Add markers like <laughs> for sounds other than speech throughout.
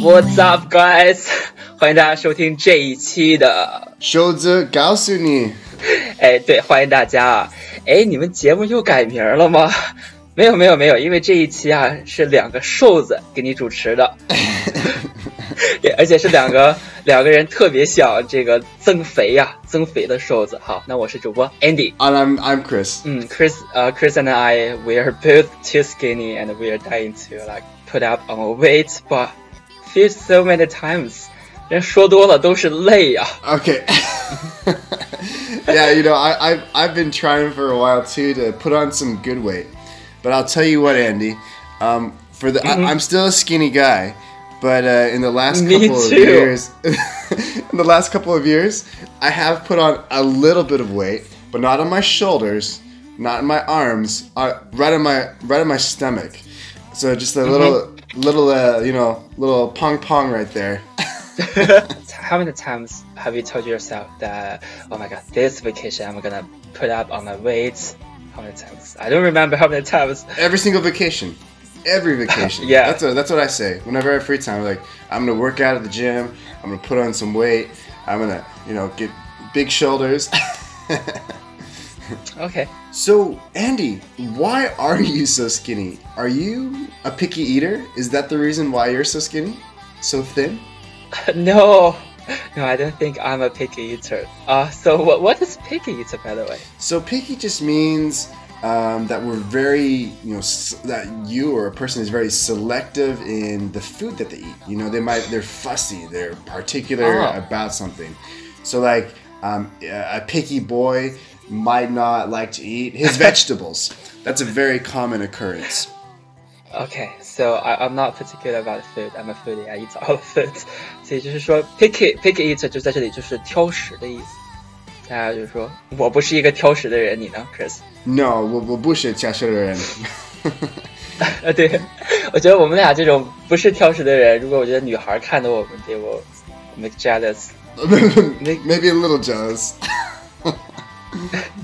What's up, guys？欢迎大家收听这一期的。瘦子告诉你，哎，对，欢迎大家啊！哎，你们节目又改名了吗？没有，没有，没有，因为这一期啊是两个瘦子给你主持的，而且是两个两个人特别想这个增肥呀、增肥的瘦子。好，那我是主播 Andy。and I'm I'm Chris. 嗯，Chris，呃、c h r i s and I we are both too skinny and we are dying to like put up on weight, but feel so many times，人说多了都是累呀、 Okay. <laughs> yeah, you know, I, I've, I've been trying for a while too to put on some good weight. But I'll tell you what, Andy, um, for the, I, I'm still a skinny guy, but uh, in the last Me couple of too. years, <laughs> in the last couple of years, I have put on a little bit of weight, but not on my shoulders, not in my arms, uh, right on my right on my stomach. So just a little, little, uh, you know, little pong pong right there. <laughs> How many times have you told yourself that, oh my god, this vacation I'm gonna put up on my weight? How many times? I don't remember how many times. Every single vacation. Every <laughs> vacation. Yeah. That's what, that's what I say. Whenever I have free time, like, I'm going to work out at the gym. I'm to put on some weight. I'm going to, you know, get big shoulders. <laughs> Okay. So, Andy, why are you so skinny? Are you a picky eater? Is that the reason why you're so skinny? So thin? <laughs> No, no, I don't think I'm a picky eater. Uh, so what, what is picky eater, by the way? So picky just means um, that we're very, you know, that you or a person is very selective in the food that they eat. You know, they might, they're fussy, they're particular Oh. about something. So like um, a a picky boy might not like to eat his <laughs> vegetables. That's a very common occurrence. Okay, so I, I'm not particular about food. I'm a foodie. I eat all the <laughs> food. 所以就是说，picky picky eater 就在这里就是挑食的意思。大家就是说我不是一个挑食的人，你呢，Chris？ No, 我我不是挑食的人。啊，<laughs> 对，我觉得我们俩这种不是挑食的人，如果我觉得女孩看到我们，they will make jealous。 Maybe a little jealous.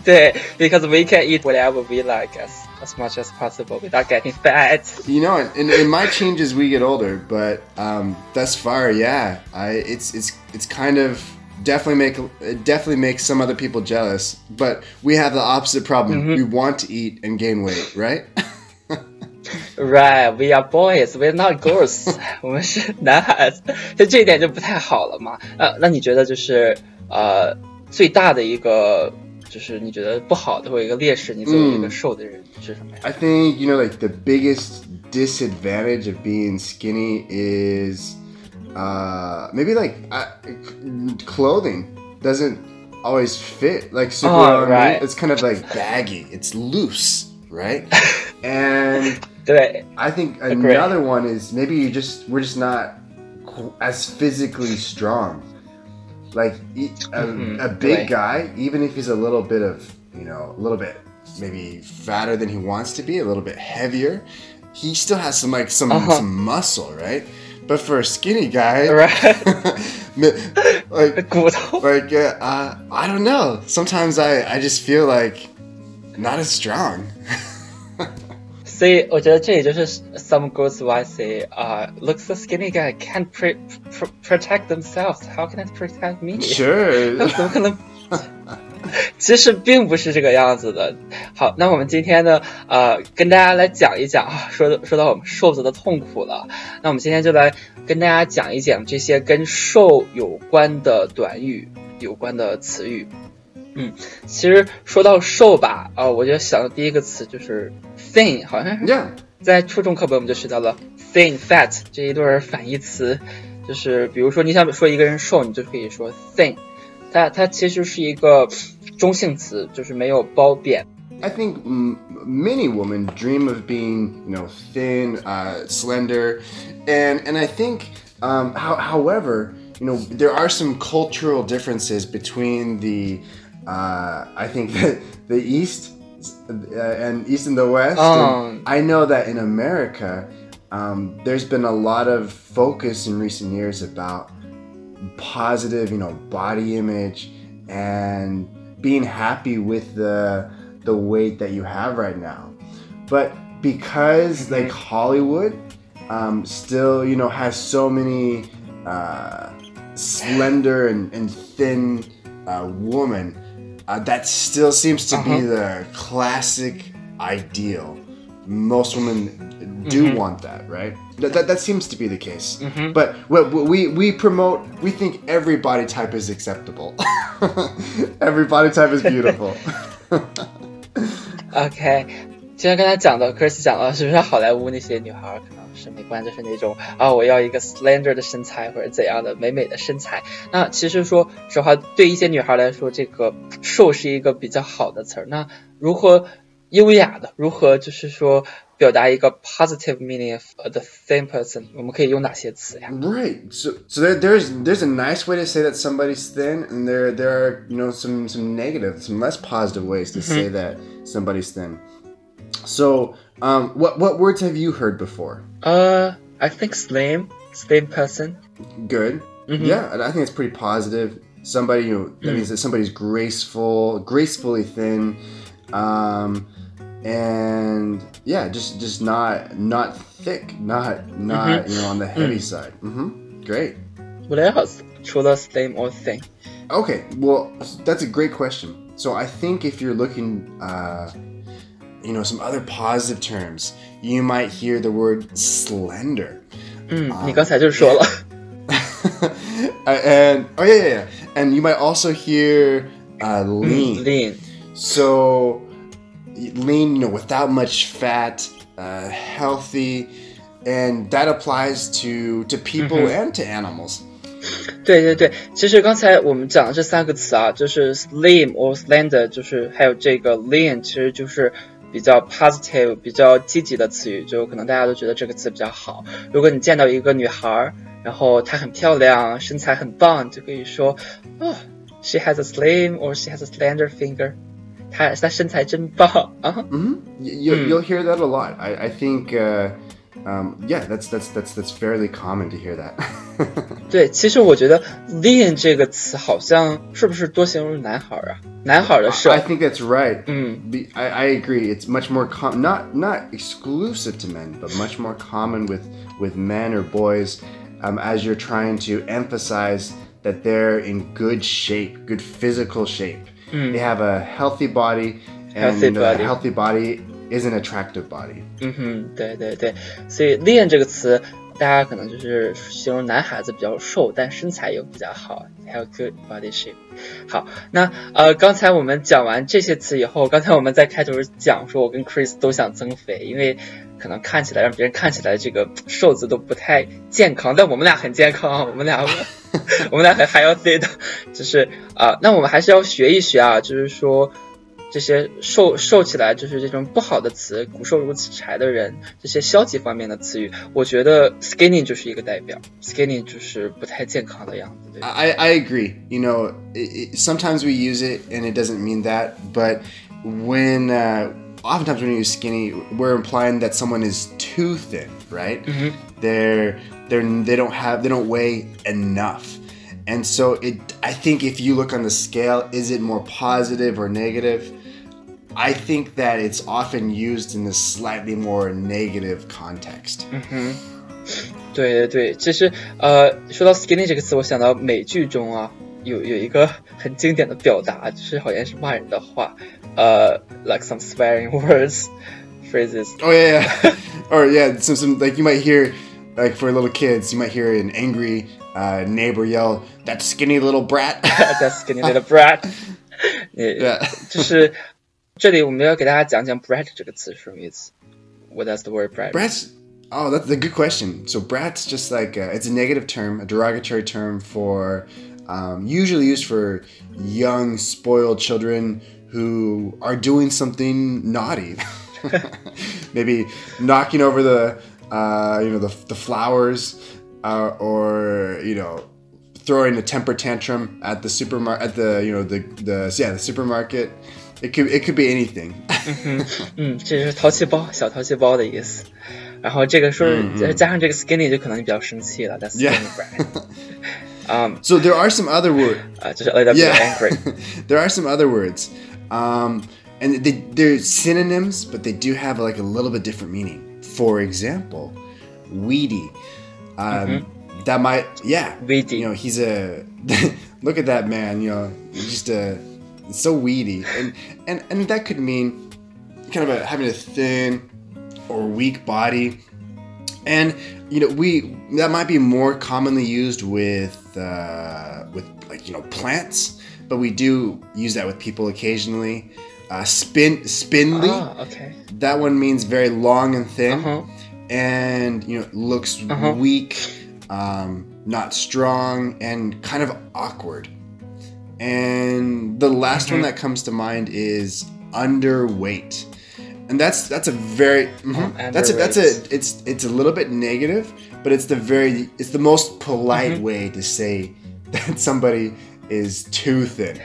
对，<laughs> because we can eat whatever we like as as much as possible without getting fat. You know, and it might change as we get older, but um, thus far, yeah, I it's it's it's kind of definitely make it definitely makes some other people jealous. But we have the opposite problem. We want to eat and gain weight, right? <laughs> Right, we are boys, we're not girls <laughs> 。我们是男孩子，就这一点就不太好了嘛。呃，那你觉得就是呃最大的一个 就是你觉得不好的或者一个劣势，你作为一个瘦的人是什么呀？ I think you know, like the biggest disadvantage of being skinny is uh, maybe like uh, clothing doesn't always fit like super Oh, on me. right. It's kind of like baggy. It's loose, right? <laughs> and 对 I think Agree. another one is maybe you just we're just not qu- as physically strong. Like a, Mhm, a big right. guy, even if he's a little bit of you know a little bit maybe fatter than he wants to be, a little bit heavier, he still has some like some Uh-huh. some muscle, right? But for a skinny guy, <laughs> Right. <laughs> like like uh, uh, I don't know. Sometimes I I just feel like not as strong. <laughs> 所以我觉得这也就是 some girls why say 啊、look so skinny guy can't pre pr protect themselves. How can it protect me? Sure. 那 <laughs> 怎么可能？其实并不是这个样子的。好，那我们今天呢，呃，跟大家来讲一讲啊，说说到我们瘦子的痛苦了。那我们今天就来跟大家讲一讲这些跟瘦有关的短语、有关的词语。嗯，其实说到瘦吧，啊、我就想到第一个词就是 thin，好像是 Yeah. 在初中课本我们就学到了 thin、fat 这一对儿反义词，就是比如说你想说一个人瘦，你就可以说 thin，它它其实是一个中性词，就是没有褒贬。 I think mm, many women dream of being, you know, thin, uh, slender, and and I think, um, how, however, you know, there are some cultural differences between the, uh, I think <laughs> that the East uh, and East and the West. Oh. And I know that in America, um, there's been a lot of focus in recent years about positive, you know, body image and being happy with the the weight that you have right now. But because like Hollywood um, still, you know, has so many uh, slender and, and thin uh, woman. Uh, that still seems to be Uh-huh. the classic ideal. Most women do Mm-hmm. want that, right? That, that, that seems to be the case. Mm-hmm. But what what we we promote, we think every body type is acceptable. <laughs> every body type is beautiful. <laughs> <laughs> OK，就像刚才讲的，Chris 讲了，是不是好莱坞那些女孩儿可能 审美观就是那种啊，我要一个 slender 的身材或者怎样的美美的身材。那其实说实话，对一些女孩来说，这个瘦是一个比较好的词儿。那如何优雅的，如何就是说表达一个 positive meaning of the thin person，我们可以用哪些词呀？ Right. So, so there, there's there's a nice way to say that somebody's thin, and there there are you know some some negative, some less positive ways to say that somebody's thin. So, um, what what words have you heard before? Uh, I think slam, slam person. Good. Mm-hmm. Yeah, I think it's pretty positive. Somebody, you know, that mm. means that somebody's graceful, gracefully thin, um, and yeah, just just not not thick, not not mm-hmm. you know on the mm. heavy mm. side. Mm-hmm. Great. What else? 除了 slam or thin. Okay, well, that's a great question. So I think if you're looking uh, you know, some other positive terms, you might hear the word slender. 嗯，<laughs> 你刚才就说了。 Uh, and oh yeah, yeah, yeah, and you might also hear uh, lean. lean。 So lean, you know, without much fat, uh, healthy, and that applies to to people and to animals. 对对对，其实刚才我们讲的这三个词啊，就是 slim or slender，就是还有这个 lean，其实就是 比较 positive、比较积极的词语，就可能大家都觉得这个词比较好。如果你见到一个女孩儿，然后她很漂亮，身材很棒，就可以说，哦，she has a slim or she has a slender finger，她她身材真棒啊。 hmm You, You'll hear that a lot. I, I think, uh, um, yeah, that's that's that's that's fairly common to hear that. <laughs> 对，其实我觉得 lean 这个词好像是不是多形容男孩儿啊？男孩儿的瘦 I，think that's right. 嗯。 Be- I, I agree. It's much more com- not not exclusive to men, but much more common with with men or boys, um, as you're trying to emphasize that they're in good shape, good physical shape. They have a healthy body, and Healthy a body. healthy body is an attractive body. 嗯哼，对对对，所以 lean 这个词，大家可能就是形容男孩子比较瘦，但身材又比较好，还有 good body shape。好，那呃，刚才我们讲完这些词以后，刚才我们在开头讲说，我跟 Chris 都想增肥，因为可能看起来让别人看起来这个瘦子都不太健康，但我们俩很健康啊，我们俩 <laughs> <laughs> 我们俩很 healthy 的，就是啊、那我们还是要学一学啊，就是说。这些瘦瘦起来就是这种不好的词，骨瘦如柴的人，这些消极方面的词语，我觉得 skinny 就是一个代表，skinny 就是不太健康的样子，对吧？ I, I agree. You know, it, it, sometimes we use it and it doesn't mean that, but when uh, oftentimes when you use skinny, we're implying that someone is too thin, right? They're they're they don't have they don't weigh enough, and so it. I think if you look on the scale, is it more positive or negative? I think that it's often used in a slightly more negative context. 对对对，其实呃，说到 skinny 这个词，我想到美剧中啊，有有一个很经典的表达，就是好像是骂人的话，呃，like some swearing <laughs> words, phrases。 Oh yeah, yeah. <laughs> or yeah, some some like you might hear, like for little kids, you might hear an angry uh, neighbor yell, "That skinny little brat." <laughs> That's skinny little brat 也。 yeah. 就是 这里我们要给大家讲讲 brat 这个词是什么意思。What does the word brat? Brats. Oh, that's a good question. So brats just like uh, it's a negative term, a derogatory term for um, usually used for young, spoiled children who are doing something naughty. <laughs> Maybe knocking over the uh, you know the, the flowers, uh, or you know throwing a temper tantrum at the supermarket at the you know the the yeah the supermarket. it could it could be anything <laughs> 嗯。嗯嗯，这就是淘气包，小淘气包的意思。然后这个说、嗯、加上这个 skinny 就可能比较生气了。That's skinny brat. <laughs> Um, so there are some other words. Uh, yeah. angry. <laughs> there are some other words, um, and they, they're synonyms, but they do have like a little bit different meaning. For example, weedy. Um, mm -hmm. That might yeah. Weedy. You know, he's a look at that man. You know, just a so weedy, and and and that could mean kind of a, having a thin or weak body. And you know, we that might be more commonly used with uh, with like you know plants, but we do use that with people occasionally. Uh, spin spindly. Ah, okay. That one means very long and thin, Uh-huh. and you know looks Uh-huh. weak, um, not strong, and kind of awkward. And the last one Mhm. that comes to mind is underweight, and that's that's a very mhm. Oh, that's a that's a it's it's a little bit negative, but it's the very it's the most polite Mhm. way to say <laughs> that somebody is too thin.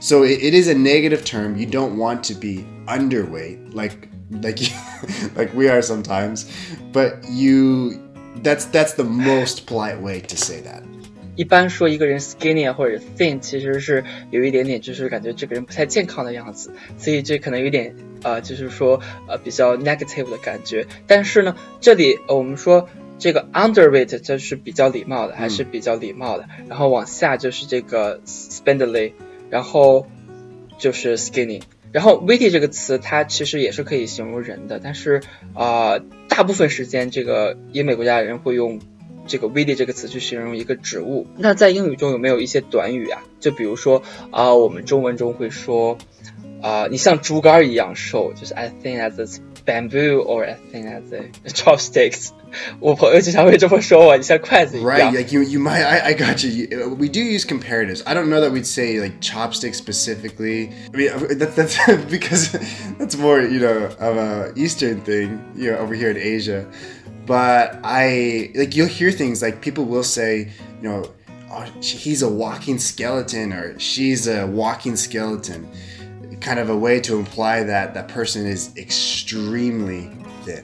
So it, it is a negative term. You don't want to be underweight, like like <laughs> like we are sometimes, but you that's that's the most polite way to say that. 一般说一个人 skinny 啊或者 thin，其实是有一点点就是感觉这个人不太健康的样子，所以这可能有点呃，就是说呃比较 negative 的感觉。但是呢，这里、呃、我们说这个 underweight 这是比较礼貌的，还是比较礼貌的。然后往下就是这个 spindly，然后就是 skinny。然后 witty 这个词，它其实也是可以形容人的，但是啊、呃大部分时间这个英美国家的人会用这个 witty 这个词去形容一个植物。那在英语中有没有一些短语啊？就比如说啊、我们中文中会说啊、你像竹竿一样瘦，就是 I think as a bamboo or I think as a chopsticks。我朋友经常会这么说我，你像筷子一 Right? 样。 Like you, you might. I, I got you. you. We do use comparatives. I don't know that we'd say like chopsticks specifically. I mean, uh, that, <laughs> that's <laughs> because that's more you know of a Eastern thing, you know, over here in Asia. But I like you'll hear things like people will say, you know, oh, he's a walking skeleton or she's a walking skeleton, kind of a way to imply that that person is extremely thin.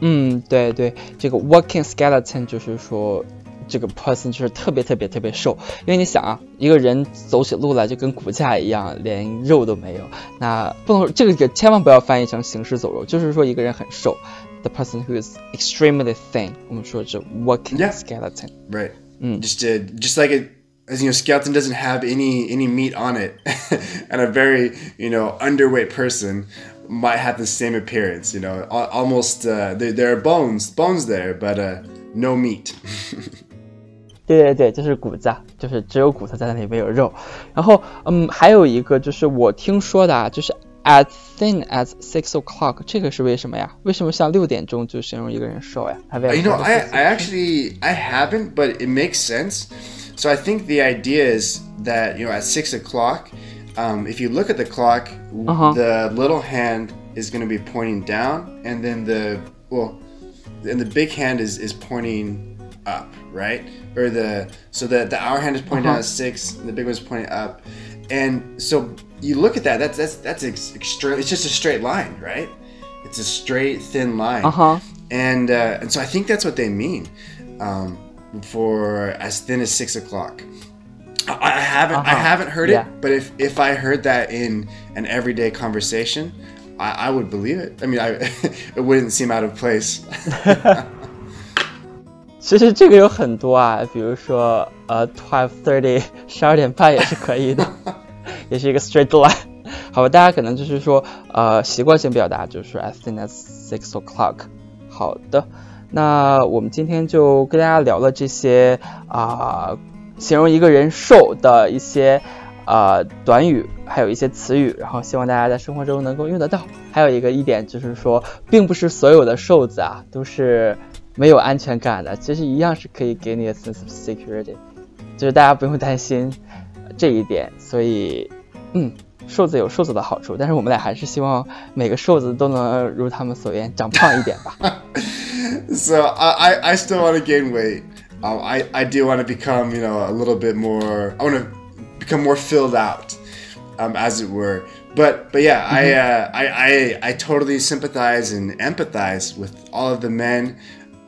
嗯，对对，这个 walking skeleton 就是说这个 person 就是特别特别特别瘦，因为你想啊，一个人走起路来就跟骨架一样，连肉都没有，那不能这个个千万不要翻译成行尸走肉，就是说一个人很瘦 ，the person who is extremely thin，我们说是 walking Yeah. skeleton。 Right. Mm. Just uh, just like it, as you know, skeleton doesn't have any any meat on it, <laughs> and a very you know underweight person might have the same appearance. You know, al- almost uh, there, there are bones bones there, but uh, no meat. <laughs> 对对对，就是骨架，就是只有骨头在那里没有肉。然后，嗯，还有一个就是我听说的啊，就是 as thin as six o'clock，这个是为什么呀？为什么像六点钟就形容一个人瘦呀？Have Uh, you know, heard of I, this? I actually I haven't, but it makes sense. So I think the idea is that you know at six o'clock, um, if you look at the clock, w- Uh-huh. the little hand is going to be pointing down, and then the well, and the big hand is is pointing up, right? Or the so the the hour hand is pointing down Uh-huh. at six, and the big one's pointing up, and so you look at that. That's that's that's ex- extreme. It's just a straight line, right? It's a straight thin line Uh huh. and uh, and so I think that's what they mean um, for as thin as six o'clock. I, I haven't I Uh-huh. haven't heard Yeah. it, but if if I heard that in an everyday conversation, I, I would believe it. I mean, I <laughs> it wouldn't seem out of place. <laughs> 其实这个有很多啊，比如说呃，twelve thirty，<laughs> 十二点半也是可以的， 也是一个 straight line。<laughs> 好吧，大家可能就是说呃习惯性表达就是 as thin as six o'clock。好的，那我们今天就跟大家聊了这些啊、形容一个人瘦的一些呃短语，还有一些词语，然后希望大家在生活中能够用得到。还有一个一点就是说，并不是所有的瘦子啊都是没有安全感的，其实一样是可以给你 a sense of security，就是大家不用担心这一点。所以，嗯，瘦子有瘦子的好处，但是我们俩还是希望每个瘦子都能如他们所愿长胖一点吧。 so <laughs> I, I, I still want to gain weight. Um, I, I do want to become, you know, a little bit more. I want to become more filled out, um, as it were. But but yeah, I, uh, I I I totally sympathize and empathize with all of the men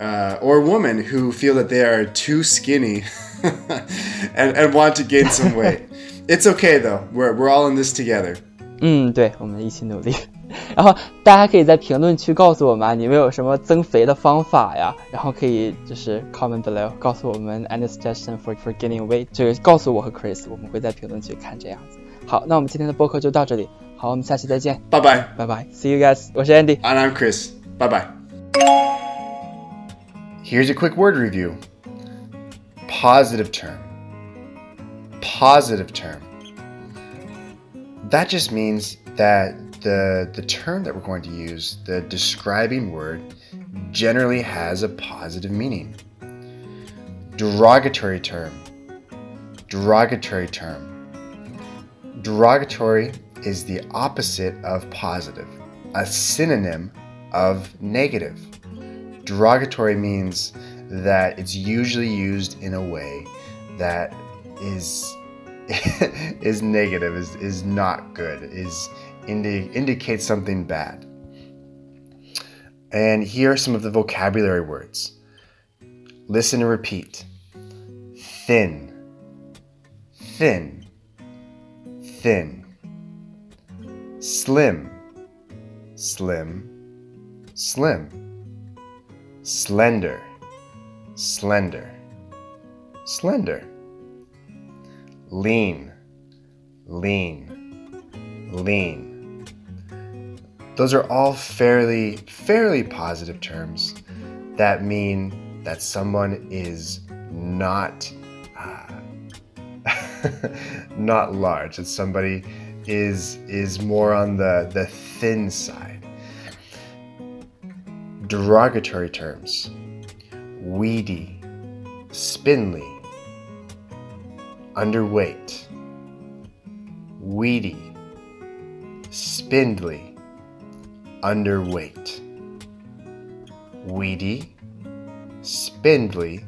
uh, or women who feel that they are too skinny <laughs> and, and want to gain some <laughs> weight. it's okay though. We're we're all in this together. 嗯，对，我们一起努力。 然后大家可以在评论区告诉我们你们有什么增肥的方法呀，然后可以就是 <laughs> comment below 告诉我们 any suggestion for for gaining weight，这个告诉我和 Chris，我们会在评论区看这样子。好，那我们今天的播客就到这里，好，我们下期再见，拜拜，拜拜，See you guys，我是 Andy，and I'm Chris，拜拜。Here's a quick word review. Positive term. Positive term. That just means that the, the term that we're going to use, the describing word, generally has a positive meaning. Derogatory term. Derogatory term. Derogatory is the opposite of positive, a synonym of negative. Derogatory means that it's usually used in a way that is <laughs> is negative, is, is not good, is indi- indicates something bad. And here are some of the vocabulary words. Listen and repeat. Thin, thin, thin. Slim, slim, slim. Slender, slender, slender lean, lean, lean. Those are all fairly, fairly positive terms that mean that someone is not, uh, <laughs> not large. That somebody is is more on the the thin side. Derogatory terms: weedy, spindly, underweight, weedy, spindly, underweight, weedy, spindly,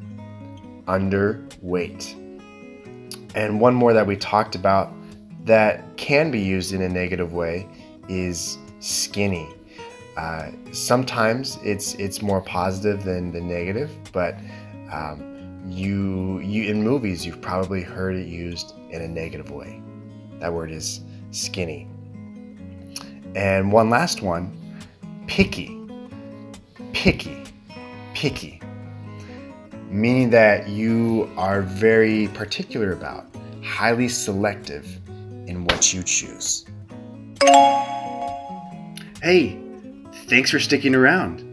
underweight. And one more that we talked about that can be used in a negative way is skinny. Uh, sometimes it's it's more positive than the negative, but um, you you in movies you've probably heard it used in a negative way. That word is skinny. And one last one, picky. Picky. Picky. Meaning that you are very particular about, highly selective in what you choose. Hey, thanks for sticking around.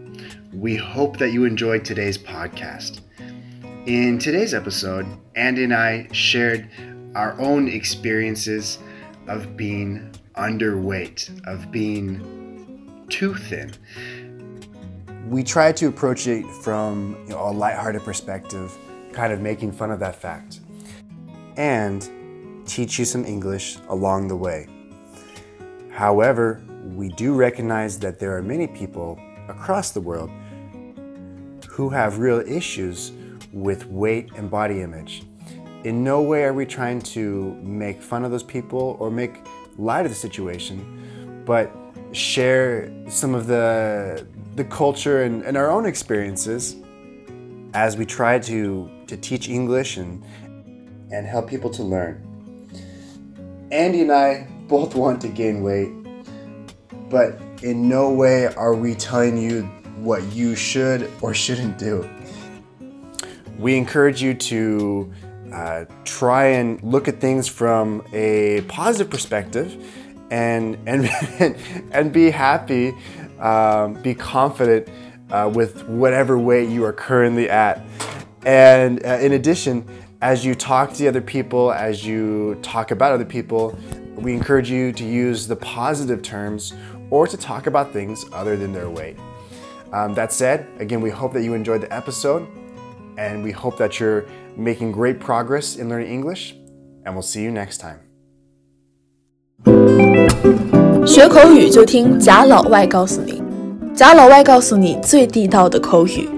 We hope that you enjoyed today's podcast. In today's episode, Andy and I shared our own experiences of being underweight, of being too thin. We tried to approach it from you know, a lighthearted perspective, kind of making fun of that fact, and teach you some English along the way. However, we do recognize that there are many people across the world who have real issues with weight and body image. In no way are we trying to make fun of those people or make light of the situation, but share some of the, the culture and, and our own experiences as we try to, to teach English and, and help people to learn. Andy and I both want to gain weight, but in no way are we telling you what you should or shouldn't do. We encourage you to uh, try and look at things from a positive perspective and, <laughs> and, and be happy, um, be confident uh, with whatever weight you are currently at. And uh, in addition, as you talk to other people, as you talk about other people, we encourage you to use the positive terms or to talk about things other than their weight. Um, that said, again, we hope that you enjoyed the episode and we hope that you're making great progress in learning English, and we'll see you next time. 学口语就听假老外告诉你，假老外告诉你最地道的口语。